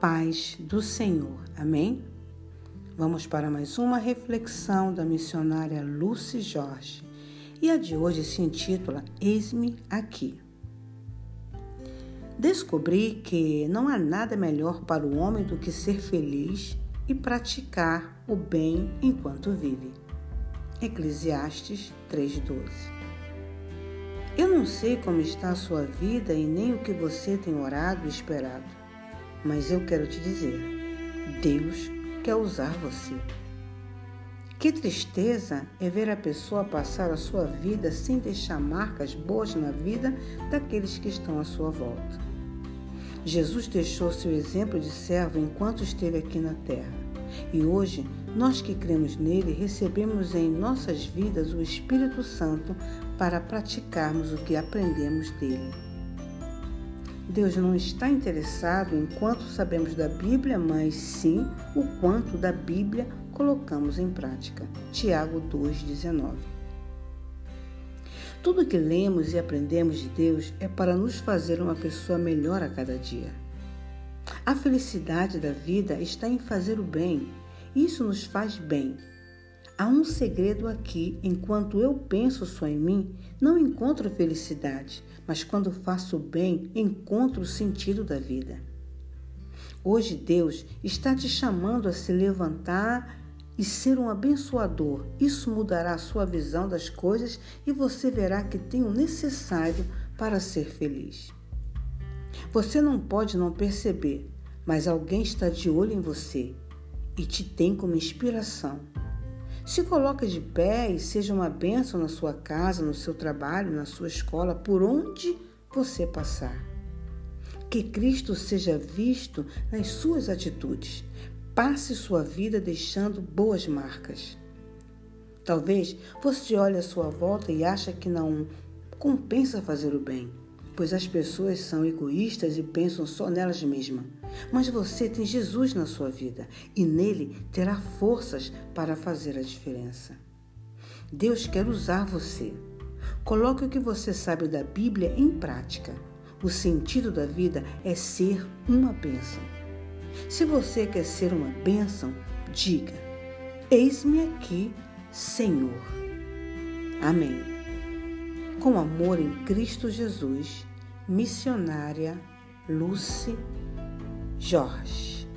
paz do Senhor. Amém? Vamos para mais uma reflexão da missionária Lucy Jorge. E a de hoje se intitula Eis-me aqui. Descobri que não há nada melhor para o homem do que ser feliz e praticar o bem enquanto vive. Eclesiastes 3:12. Eu não sei como está a sua vida e nem o que você tem orado e esperado, mas eu quero te dizer: Deus quer usar você. Que tristeza é ver a pessoa passar a sua vida sem deixar marcas boas na vida daqueles que estão à sua volta. Jesus deixou seu exemplo de servo enquanto esteve aqui na terra. E hoje, nós que cremos nele, recebemos em nossas vidas o Espírito Santo para praticarmos o que aprendemos dele. Deus não está interessado em quanto sabemos da Bíblia, mas sim o quanto da Bíblia colocamos em prática. Tiago 2,19. Tudo que lemos e aprendemos de Deus é para nos fazer uma pessoa melhor a cada dia. A felicidade da vida está em fazer o bem. Isso nos faz bem. Há um segredo aqui: enquanto eu penso só em mim, não encontro felicidade, mas quando faço o bem, encontro o sentido da vida. Hoje Deus está te chamando a se levantar e ser um abençoador. Isso mudará a sua visão das coisas e você verá que tem o necessário para ser feliz. Você não pode não perceber, mas alguém está de olho em você e te tem como inspiração. Se coloque de pé e seja uma bênção na sua casa, no seu trabalho, na sua escola, por onde você passar. Que Cristo seja visto nas suas atitudes. Passe sua vida deixando boas marcas. Talvez você olhe à sua volta e acha que não compensa fazer o bem pois as pessoas são egoístas e pensam só nelas mesmas. Mas você tem Jesus na sua vida e nele terá forças para fazer a diferença. Deus quer usar você. Coloque o que você sabe da Bíblia em prática. O sentido da vida é ser uma bênção. Se você quer ser uma bênção, diga: Eis-me aqui, Senhor. Amém. Com amor em Cristo Jesus missionária Lucy Jorge.